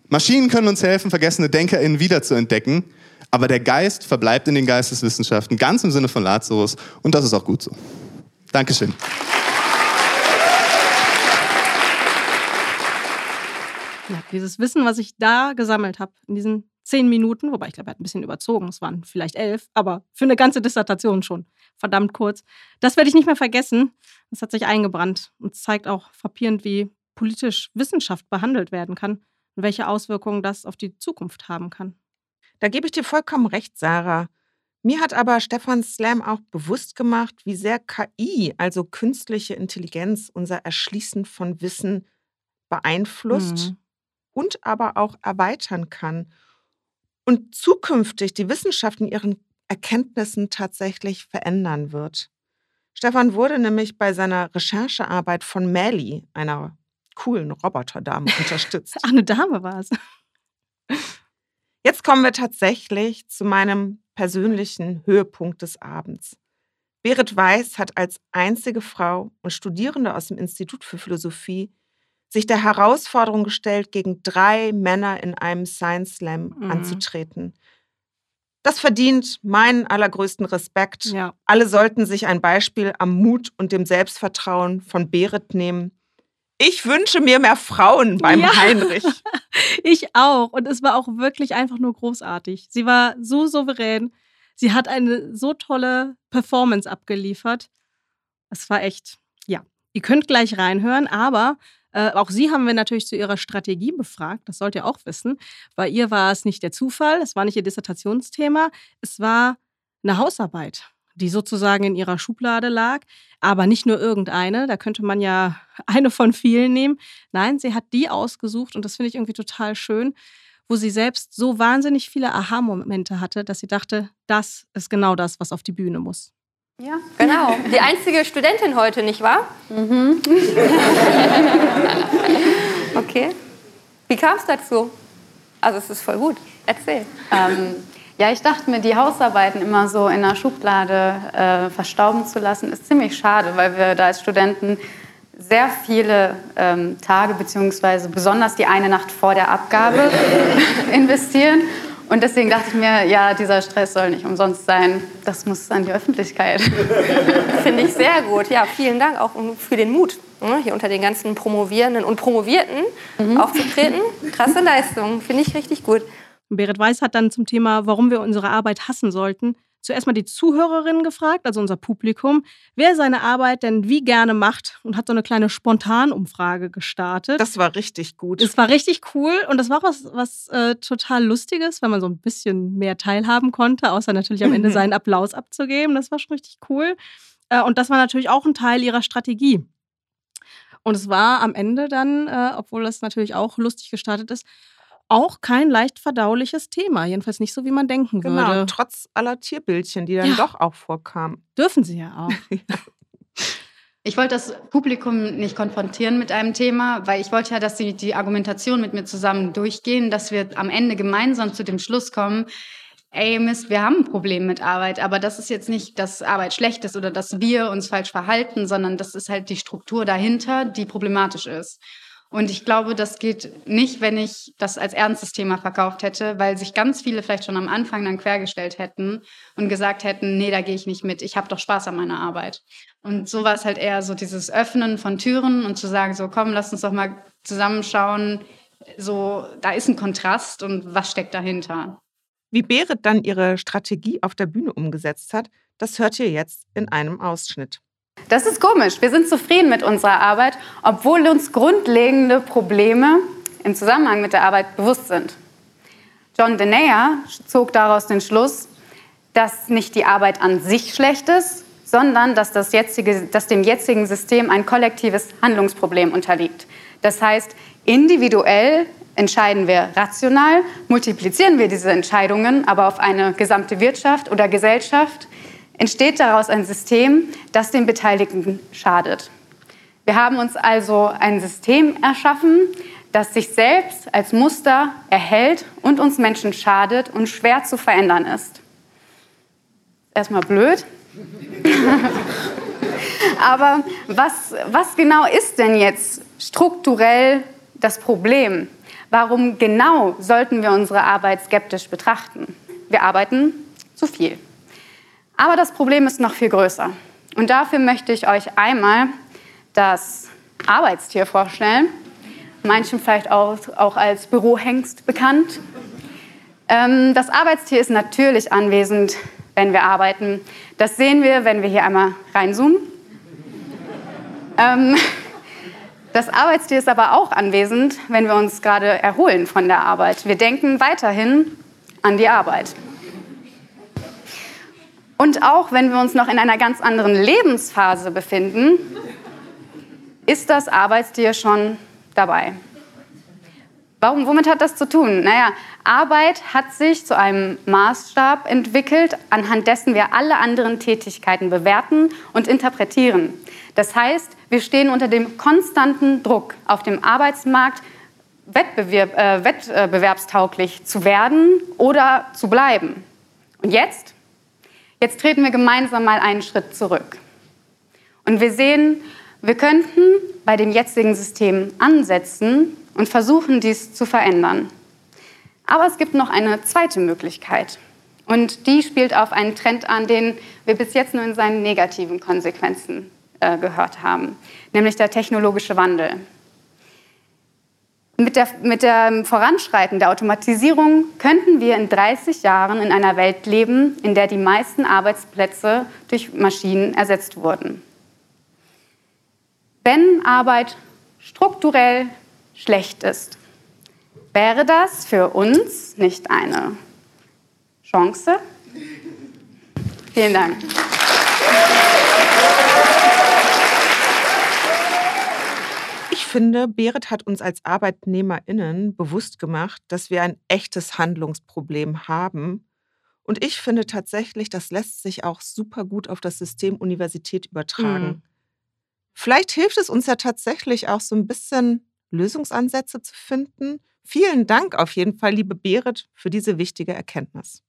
Maschinen können uns helfen, vergessene DenkerInnen wiederzuentdecken, aber der Geist verbleibt in den Geisteswissenschaften, ganz im Sinne von Lazarus, und das ist auch gut so. Dankeschön. Ja, dieses Wissen, was ich da gesammelt habe, in diesen zehn Minuten, wobei ich glaube, er hat ein bisschen überzogen, es waren vielleicht elf, aber für eine ganze Dissertation schon verdammt kurz. Das werde ich nicht mehr vergessen. Das hat sich eingebrannt und zeigt auch frappierend, wie politisch Wissenschaft behandelt werden kann und welche Auswirkungen das auf die Zukunft haben kann. Da gebe ich dir vollkommen recht, Sarah. Mir hat aber Stefan Slam auch bewusst gemacht, wie sehr KI, also künstliche Intelligenz, unser Erschließen von Wissen beeinflusst mhm. und aber auch erweitern kann und zukünftig die Wissenschaft in ihren Erkenntnissen tatsächlich verändern wird. Stefan wurde nämlich bei seiner Recherchearbeit von Melly, einer coolen Roboterdame, unterstützt. Ach, eine Dame war es. Jetzt kommen wir tatsächlich zu meinem persönlichen Höhepunkt des Abends. Berit Weiß hat als einzige Frau und Studierende aus dem Institut für Philosophie sich der Herausforderung gestellt, gegen drei Männer in einem Science Slam mhm. anzutreten. Das verdient meinen allergrößten Respekt. Ja. Alle sollten sich ein Beispiel am Mut und dem Selbstvertrauen von Berit nehmen. Ich wünsche mir mehr Frauen beim ja. Heinrich. ich auch. Und es war auch wirklich einfach nur großartig. Sie war so souverän. Sie hat eine so tolle Performance abgeliefert. Es war echt, ja. Ihr könnt gleich reinhören, aber äh, auch Sie haben wir natürlich zu Ihrer Strategie befragt. Das sollt ihr auch wissen. Bei ihr war es nicht der Zufall, es war nicht Ihr Dissertationsthema, es war eine Hausarbeit, die sozusagen in Ihrer Schublade lag. Aber nicht nur irgendeine, da könnte man ja eine von vielen nehmen. Nein, sie hat die ausgesucht und das finde ich irgendwie total schön, wo sie selbst so wahnsinnig viele Aha-Momente hatte, dass sie dachte, das ist genau das, was auf die Bühne muss. Ja, genau. Die einzige Studentin heute, nicht wahr? Mhm. okay. Wie kam es dazu? Also es ist voll gut. Erzähl. Ähm, ja, ich dachte mir, die Hausarbeiten immer so in der Schublade äh, verstauben zu lassen, ist ziemlich schade, weil wir da als Studenten sehr viele ähm, Tage beziehungsweise besonders die eine Nacht vor der Abgabe investieren und deswegen dachte ich mir, ja, dieser Stress soll nicht umsonst sein. Das muss an die Öffentlichkeit. Finde ich sehr gut. Ja, vielen Dank auch für den Mut, ne, hier unter den ganzen Promovierenden und Promovierten mhm. aufzutreten. Krasse Leistung, finde ich richtig gut. Berit Weiß hat dann zum Thema, warum wir unsere Arbeit hassen sollten, zuerst mal die Zuhörerinnen gefragt, also unser Publikum, wer seine Arbeit denn wie gerne macht und hat so eine kleine Spontanumfrage gestartet. Das war richtig gut. Es war richtig cool und das war was, was äh, total Lustiges, weil man so ein bisschen mehr teilhaben konnte, außer natürlich am Ende seinen Applaus abzugeben. Das war schon richtig cool. Äh, und das war natürlich auch ein Teil ihrer Strategie. Und es war am Ende dann, äh, obwohl das natürlich auch lustig gestartet ist, auch kein leicht verdauliches Thema. Jedenfalls nicht so, wie man denken genau, würde. Genau, trotz aller Tierbildchen, die dann ja. doch auch vorkamen. Dürfen sie ja auch. Ich wollte das Publikum nicht konfrontieren mit einem Thema, weil ich wollte ja, dass sie die Argumentation mit mir zusammen durchgehen, dass wir am Ende gemeinsam zu dem Schluss kommen, ey Mist, wir haben ein Problem mit Arbeit, aber das ist jetzt nicht, dass Arbeit schlecht ist oder dass wir uns falsch verhalten, sondern das ist halt die Struktur dahinter, die problematisch ist. Und ich glaube, das geht nicht, wenn ich das als ernstes Thema verkauft hätte, weil sich ganz viele vielleicht schon am Anfang dann quergestellt hätten und gesagt hätten, nee, da gehe ich nicht mit, ich habe doch Spaß an meiner Arbeit. Und so war es halt eher so dieses Öffnen von Türen und zu sagen, so komm, lass uns doch mal zusammenschauen, so da ist ein Kontrast und was steckt dahinter. Wie Berit dann ihre Strategie auf der Bühne umgesetzt hat, das hört ihr jetzt in einem Ausschnitt. Das ist komisch. Wir sind zufrieden mit unserer Arbeit, obwohl uns grundlegende Probleme im Zusammenhang mit der Arbeit bewusst sind. John Denea zog daraus den Schluss, dass nicht die Arbeit an sich schlecht ist, sondern dass, das jetzige, dass dem jetzigen System ein kollektives Handlungsproblem unterliegt. Das heißt, individuell entscheiden wir rational, multiplizieren wir diese Entscheidungen aber auf eine gesamte Wirtschaft oder Gesellschaft, entsteht daraus ein System, das den Beteiligten schadet. Wir haben uns also ein System erschaffen, das sich selbst als Muster erhält und uns Menschen schadet und schwer zu verändern ist. Erstmal blöd. Aber was, was genau ist denn jetzt strukturell das Problem? Warum genau sollten wir unsere Arbeit skeptisch betrachten? Wir arbeiten zu viel. Aber das Problem ist noch viel größer. Und dafür möchte ich euch einmal das Arbeitstier vorstellen, manchen vielleicht auch, auch als Bürohengst bekannt. Ähm, das Arbeitstier ist natürlich anwesend, wenn wir arbeiten. Das sehen wir, wenn wir hier einmal reinzoomen. Ähm, das Arbeitstier ist aber auch anwesend, wenn wir uns gerade erholen von der Arbeit. Wir denken weiterhin an die Arbeit. Und auch wenn wir uns noch in einer ganz anderen Lebensphase befinden, ist das Arbeitstier schon dabei. Warum, womit hat das zu tun? Naja, Arbeit hat sich zu einem Maßstab entwickelt, anhand dessen wir alle anderen Tätigkeiten bewerten und interpretieren. Das heißt, wir stehen unter dem konstanten Druck auf dem Arbeitsmarkt, Wettbewerb, äh, wettbewerbstauglich zu werden oder zu bleiben. Und jetzt? Jetzt treten wir gemeinsam mal einen Schritt zurück. Und wir sehen, wir könnten bei dem jetzigen System ansetzen und versuchen, dies zu verändern. Aber es gibt noch eine zweite Möglichkeit. Und die spielt auf einen Trend an, den wir bis jetzt nur in seinen negativen Konsequenzen äh, gehört haben, nämlich der technologische Wandel. Mit, der, mit dem Voranschreiten der Automatisierung könnten wir in 30 Jahren in einer Welt leben, in der die meisten Arbeitsplätze durch Maschinen ersetzt wurden. Wenn Arbeit strukturell schlecht ist, wäre das für uns nicht eine Chance? Vielen Dank. Finde, Berit hat uns als ArbeitnehmerInnen bewusst gemacht, dass wir ein echtes Handlungsproblem haben. Und ich finde tatsächlich, das lässt sich auch super gut auf das System Universität übertragen. Mhm. Vielleicht hilft es uns ja tatsächlich auch so ein bisschen Lösungsansätze zu finden. Vielen Dank auf jeden Fall, liebe Berit, für diese wichtige Erkenntnis.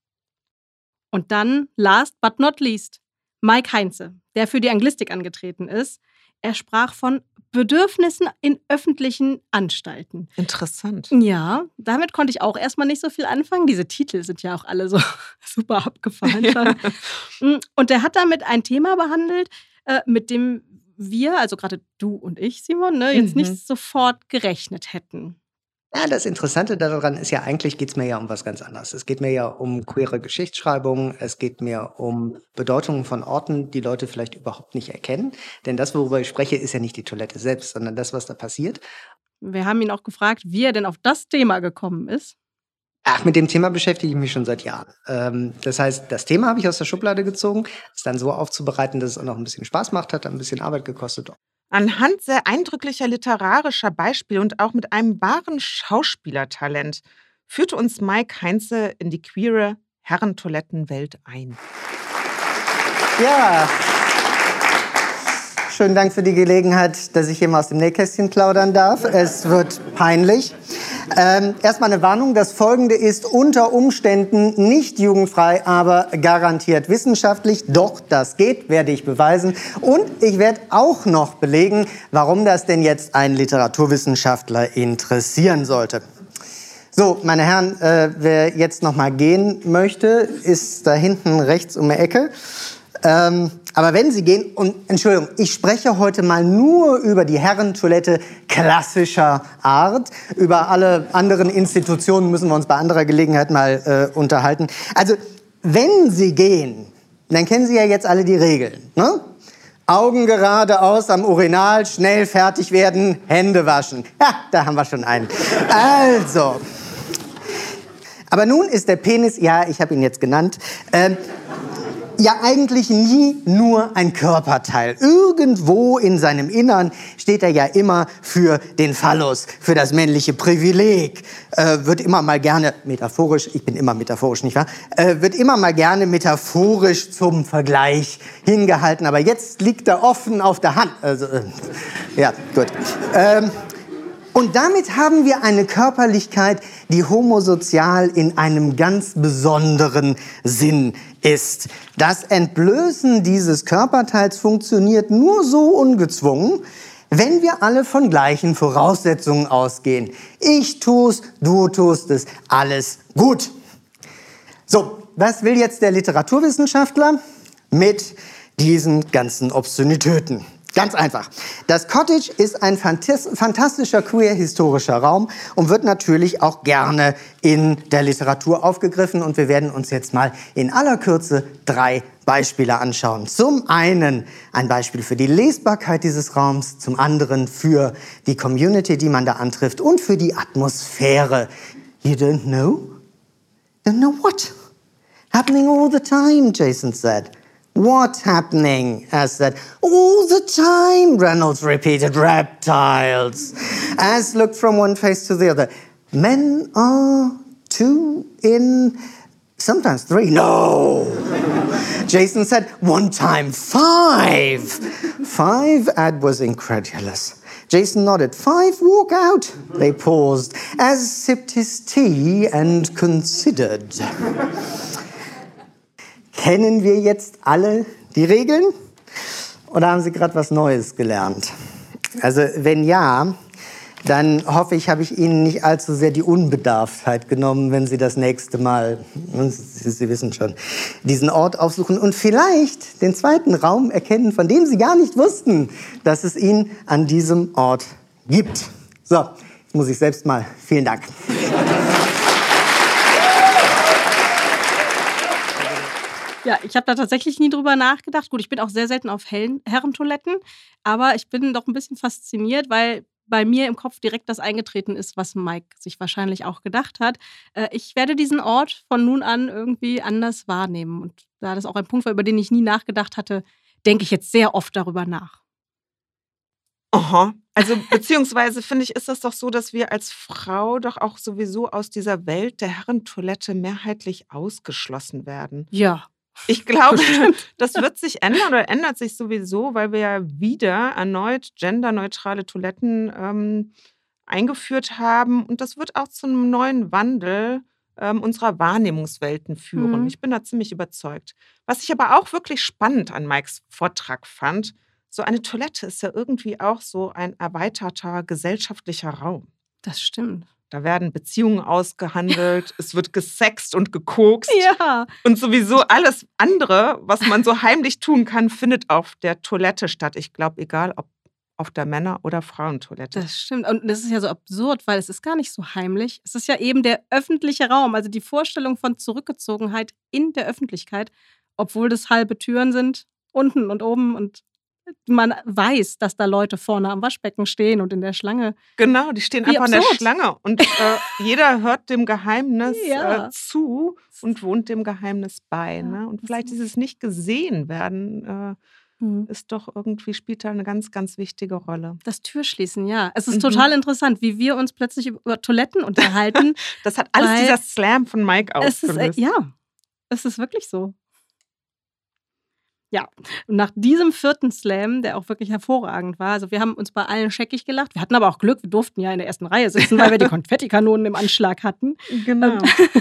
Und dann, last but not least, Mike Heinze, der für die Anglistik angetreten ist. Er sprach von Bedürfnissen in öffentlichen Anstalten. Interessant. Ja, damit konnte ich auch erstmal nicht so viel anfangen. Diese Titel sind ja auch alle so super abgefahren. Ja. Mm, und er hat damit ein Thema behandelt, äh, mit dem wir, also gerade du und ich, Simon, ne, jetzt mhm. nicht sofort gerechnet hätten. Ja, das Interessante daran ist ja, eigentlich geht es mir ja um was ganz anderes. Es geht mir ja um queere Geschichtsschreibung, es geht mir um Bedeutungen von Orten, die Leute vielleicht überhaupt nicht erkennen. Denn das, worüber ich spreche, ist ja nicht die Toilette selbst, sondern das, was da passiert. Wir haben ihn auch gefragt, wie er denn auf das Thema gekommen ist. Ach, mit dem Thema beschäftige ich mich schon seit Jahren. Ähm, das heißt, das Thema habe ich aus der Schublade gezogen, es dann so aufzubereiten, dass es auch noch ein bisschen Spaß macht, hat ein bisschen Arbeit gekostet. Anhand sehr eindrücklicher literarischer Beispiele und auch mit einem wahren Schauspielertalent führte uns Mike Heinze in die queere Herrentoilettenwelt ein. Ja, Schönen Dank für die Gelegenheit, dass ich hier mal aus dem Nähkästchen plaudern darf. Es wird peinlich. Ähm, erstmal eine Warnung. Das Folgende ist unter Umständen nicht jugendfrei, aber garantiert wissenschaftlich. Doch, das geht, werde ich beweisen. Und ich werde auch noch belegen, warum das denn jetzt ein Literaturwissenschaftler interessieren sollte. So, meine Herren, äh, wer jetzt noch mal gehen möchte, ist da hinten rechts um die Ecke. Ähm, aber wenn Sie gehen, und Entschuldigung, ich spreche heute mal nur über die Herrentoilette klassischer Art. Über alle anderen Institutionen müssen wir uns bei anderer Gelegenheit mal äh, unterhalten. Also, wenn Sie gehen, dann kennen Sie ja jetzt alle die Regeln. Ne? Augen geradeaus am Urinal, schnell fertig werden, Hände waschen. Ja, da haben wir schon einen. Also. Aber nun ist der Penis, ja, ich habe ihn jetzt genannt, äh, ja eigentlich nie nur ein Körperteil. Irgendwo in seinem Innern steht er ja immer für den Phallus, für das männliche Privileg. Äh, wird immer mal gerne metaphorisch, ich bin immer metaphorisch, nicht wahr? Äh, wird immer mal gerne metaphorisch zum Vergleich hingehalten. Aber jetzt liegt er offen auf der Hand. Also, äh, ja, gut. Ähm, und damit haben wir eine Körperlichkeit, die homosozial in einem ganz besonderen Sinn ist. Das Entblößen dieses Körperteils funktioniert nur so ungezwungen, wenn wir alle von gleichen Voraussetzungen ausgehen. Ich tu's, du tust es, alles gut. So, was will jetzt der Literaturwissenschaftler mit diesen ganzen Obszönitäten? Ganz einfach. Das Cottage ist ein fantastischer queer-historischer Raum und wird natürlich auch gerne in der Literatur aufgegriffen. Und wir werden uns jetzt mal in aller Kürze drei Beispiele anschauen. Zum einen ein Beispiel für die Lesbarkeit dieses Raums, zum anderen für die Community, die man da antrifft und für die Atmosphäre. You don't know? Don't know what? Happening all the time, Jason said. What's happening? As said, all the time, Reynolds repeated, reptiles. As looked from one face to the other. Men are two in, sometimes three. No. Jason said, one time, five. Five? Ad was incredulous. Jason nodded. Five walk out. They paused, as sipped his tea and considered. Kennen wir jetzt alle die Regeln? Oder haben Sie gerade was Neues gelernt? Also wenn ja, dann hoffe ich, habe ich Ihnen nicht allzu sehr die Unbedarftheit genommen, wenn Sie das nächste Mal, Sie, Sie, wissen schon, diesen Ort aufsuchen und vielleicht den zweiten Raum erkennen, von dem Sie gar nicht wussten, dass es ihn an diesem Ort gibt. So, jetzt muss ich selbst mal. Vielen Dank. Ja, ich habe da tatsächlich nie drüber nachgedacht. Gut, ich bin auch sehr selten auf hellen Herrentoiletten, aber ich bin doch ein bisschen fasziniert, weil bei mir im Kopf direkt das eingetreten ist, was Mike sich wahrscheinlich auch gedacht hat. Äh, ich werde diesen Ort von nun an irgendwie anders wahrnehmen. Und da das auch ein Punkt war, über den ich nie nachgedacht hatte, denke ich jetzt sehr oft darüber nach. Aha. Also beziehungsweise finde ich, ist das doch so, dass wir als Frau doch auch sowieso aus dieser Welt der Herrentoilette mehrheitlich ausgeschlossen werden. Ja. Ich glaube, das wird sich ändern oder ändert sich sowieso, weil wir ja wieder erneut genderneutrale Toiletten ähm, eingeführt haben. Und das wird auch zu einem neuen Wandel ähm, unserer Wahrnehmungswelten führen. Mhm. Ich bin da ziemlich überzeugt. Was ich aber auch wirklich spannend an Mikes Vortrag fand, so eine Toilette ist ja irgendwie auch so ein erweiterter gesellschaftlicher Raum. Das stimmt. Da werden Beziehungen ausgehandelt, es wird gesext und gekokst. Ja. Und sowieso alles andere, was man so heimlich tun kann, findet auf der Toilette statt. Ich glaube, egal ob auf der Männer- oder Frauentoilette. Das stimmt. Und das ist ja so absurd, weil es ist gar nicht so heimlich. Es ist ja eben der öffentliche Raum, also die Vorstellung von Zurückgezogenheit in der Öffentlichkeit, obwohl das halbe Türen sind, unten und oben und man weiß, dass da Leute vorne am Waschbecken stehen und in der Schlange. Genau, die stehen Wie einfach absurd. in der Schlange. Und äh, jeder hört dem Geheimnis ja. äh, zu und wohnt dem Geheimnis bei. Ja. Ne? Und vielleicht dieses nicht gesehen werden. Äh, mhm. ist doch irgendwie, spielt da eine ganz, ganz wichtige Rolle. Das Türschließen, ja. Es ist mhm. total interessant, wie wir uns plötzlich über Toiletten unterhalten. das hat alles dieser Slam von Mike ausgelöst. Es ist, äh, ja, es ist wirklich so. Ja, und nach diesem vierten Slam, der auch wirklich hervorragend war, also wir haben uns bei allen scheckig gelacht. Wir hatten aber auch Glück, wir durften ja in der ersten Reihe sitzen, weil wir die Konfettikanonen im Anschlag hatten. Genau.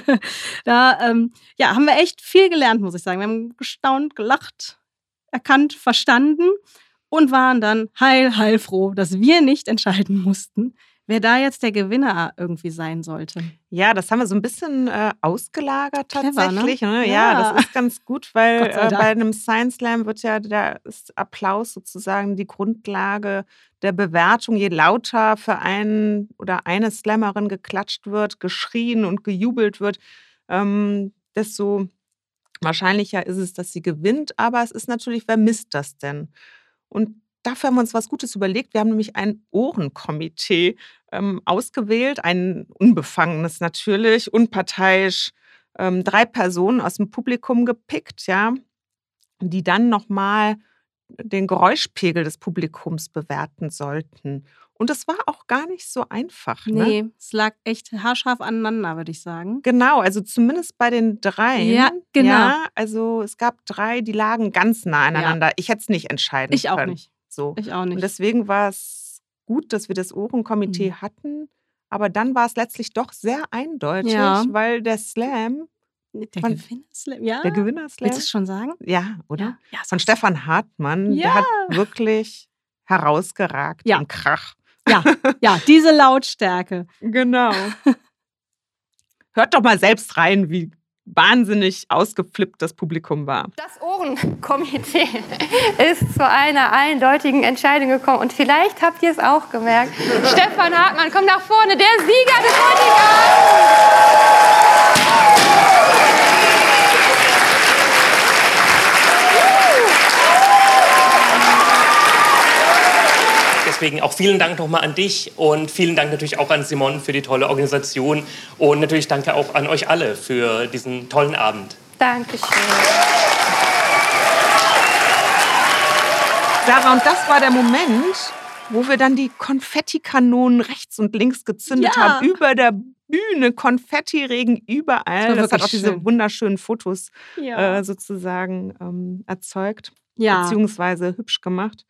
da ähm, ja, haben wir echt viel gelernt, muss ich sagen. Wir haben gestaunt, gelacht, erkannt, verstanden und waren dann heil, heilfroh, dass wir nicht entscheiden mussten, wer da jetzt der Gewinner irgendwie sein sollte. Ja, das haben wir so ein bisschen äh, ausgelagert tatsächlich. Clever, ne? ja. ja. das ist ganz gut, weil äh, bei einem Science Slam wird ja der Applaus sozusagen die Grundlage der Bewertung. Je lauter für einen oder eine Slammerin geklatscht wird, geschrien und gejubelt wird, ähm, desto wahrscheinlicher ist es, dass sie gewinnt. Aber es ist natürlich, wer misst das denn? Und dafür haben wir uns was Gutes überlegt. Wir haben nämlich ein Ohrenkomitee ähm, ausgewählt, ein unbefangenes natürlich, unparteiisch, ähm, drei Personen aus dem Publikum gepickt, ja. die dann nochmal den Geräuschpegel des Publikums bewerten sollten. Und das war auch gar nicht so einfach. Ne? Nee, es lag echt haarscharf aneinander, würde ich sagen. Genau, also zumindest bei den dreien. Ja, genau. Ja, also es gab drei, die lagen ganz nah aneinander. Ich hätte es nicht entscheiden Ich auch können. nicht. So. Ich auch Und nicht. deswegen war es gut, dass wir das Ohrenkomitee Mhm. hatten. Aber dann war es letztlich doch sehr eindeutig, Ja. weil der Slam, Der Gewinnerslam, ja? der Gewinnerslam, Willst du es schon sagen? ja, oder? Ja, ja Von. Stefan Hartmann, der Ja. hat wirklich herausgeragt Ja. im Krach. Ja, ja, diese Lautstärke. Genau. Hört doch mal selbst rein, wie wahnsinnig ausgeflippt das Publikum war. Das Ohrenkomitee ist zu einer eindeutigen Entscheidung gekommen. Und vielleicht habt ihr es auch gemerkt. Stefan Hartmann, komm nach vorne, der Sieger des heutigen. Deswegen auch vielen Dank nochmal an dich und vielen Dank natürlich auch an Simon für die tolle Organisation und natürlich danke auch an euch alle für diesen tollen Abend. Dankeschön. Sarah, und das war der Moment, wo wir dann die Konfettikanonen rechts und links gezündet Ja. haben. Über der Bühne, Konfettiregen überall. Das Das, hat auch diese schön. wunderschönen Fotos Ja. äh, sozusagen ähm, erzeugt, ja. beziehungsweise hübsch gemacht.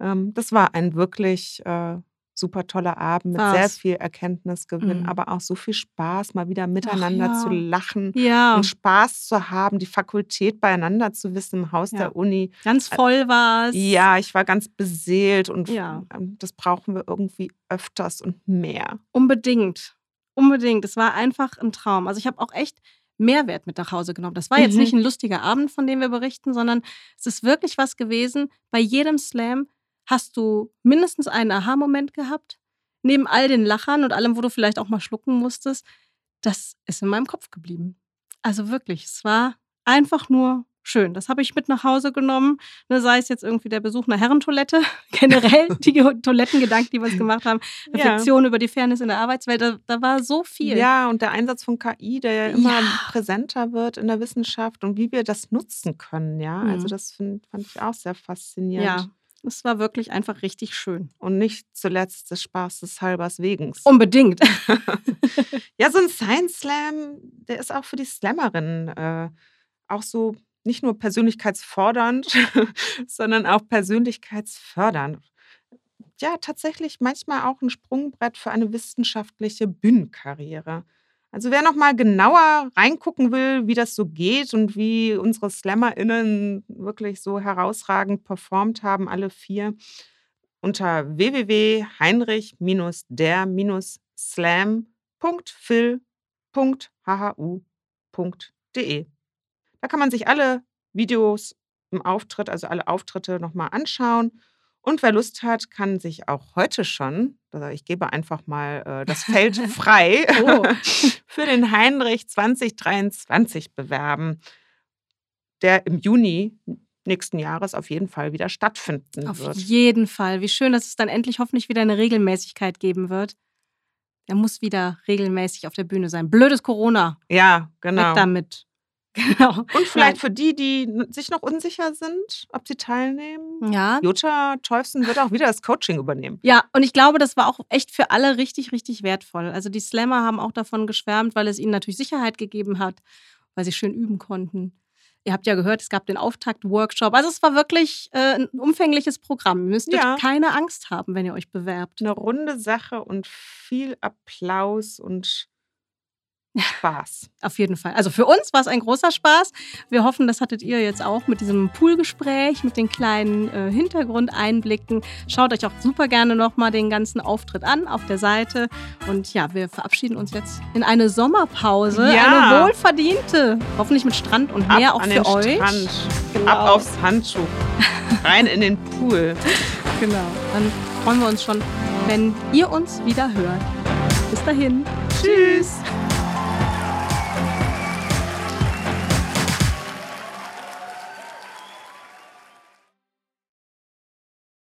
Ähm, das war ein wirklich äh, super toller Abend mit sehr War's. viel Erkenntnisgewinn, Mhm. aber auch so viel Spaß, mal wieder miteinander ja. zu lachen ja, und Spaß zu haben, die Fakultät beieinander zu wissen im Haus Ja. der Uni. ganz voll war es. Ja, ich war ganz beseelt und Ja. ähm, das brauchen wir irgendwie öfters und mehr. Unbedingt. Unbedingt. Es war einfach ein Traum. Also ich habe auch echt Mehrwert mit nach Hause genommen. Das war jetzt Mhm. nicht ein lustiger Abend, von dem wir berichten, sondern es ist wirklich was gewesen. Bei jedem Slam hast du mindestens einen Aha-Moment gehabt. Neben all den Lachern und allem, wo du vielleicht auch mal schlucken musstest. Das ist in meinem Kopf geblieben. Also wirklich, es war einfach nur schön. Das habe ich mit nach Hause genommen. Ne, sei es jetzt irgendwie der Besuch einer Herrentoilette, generell die Ge- Toilettengedanken, die wir uns gemacht haben, Ja. Reflexion über die Fairness in der Arbeitswelt, da, da war so viel. Ja, und der Einsatz von KI, der ja immer Ja. präsenter wird in der Wissenschaft und wie wir das nutzen können, ja. Also Mhm. das find, fand ich auch sehr faszinierend. ja, es war wirklich einfach richtig schön. Und nicht zuletzt des Spaßes halbers wegens. Unbedingt. Ja, so ein Science Slam, der ist auch für die Slammerinnen äh, auch so nicht nur persönlichkeitsfordernd, sondern auch persönlichkeitsfördernd. Ja, tatsächlich manchmal auch ein Sprungbrett für eine wissenschaftliche Bühnenkarriere. Also wer noch mal genauer reingucken will, wie das so geht und wie unsere SlammerInnen wirklich so herausragend performt haben, alle vier, unter www.heinrich-der-slam.phil.hhu.de. Da kann man sich alle Videos im Auftritt, also alle Auftritte nochmal anschauen. Und wer Lust hat, kann sich auch heute schon, also ich gebe einfach mal äh, das Feld frei, Oh. für den Heinrich 2023 bewerben, der im Juni nächsten Jahres auf jeden Fall wieder stattfinden Auf wird. jeden Fall. Wie schön, dass es dann endlich hoffentlich wieder eine Regelmäßigkeit geben wird. Er muss wieder regelmäßig auf der Bühne sein. Blödes Corona. Ja, genau. Weg damit. Genau. Und vielleicht für die, die sich noch unsicher sind, ob sie teilnehmen. Ja. Jutta Teufsen wird auch wieder das Coaching übernehmen. Ja, und ich glaube, das war auch echt für alle richtig, richtig wertvoll. Also die Slammer haben auch davon geschwärmt, weil es ihnen natürlich Sicherheit gegeben hat, weil sie schön üben konnten. Ihr habt ja gehört, es gab den Auftakt-Workshop. Also es war wirklich äh, ein umfängliches Programm. Ihr müsst Ja. keine Angst haben, wenn ihr euch bewerbt. Eine runde Sache und viel Applaus und Spaß. Auf jeden Fall. Also für uns war es ein großer Spaß. Wir hoffen, das hattet ihr jetzt auch mit diesem Poolgespräch, mit den kleinen äh, Hintergrundeinblicken. Schaut euch auch super gerne nochmal den ganzen Auftritt an auf der Seite. Und ja, wir verabschieden uns jetzt in eine Sommerpause. Ja. Eine wohlverdiente. Hoffentlich mit Strand und Meer auch an für euch. Strand. Genau. Ab aufs Handtuch. Rein in den Pool. Genau. Dann freuen wir uns schon, wenn ihr uns wieder hört. Bis dahin. Tschüss.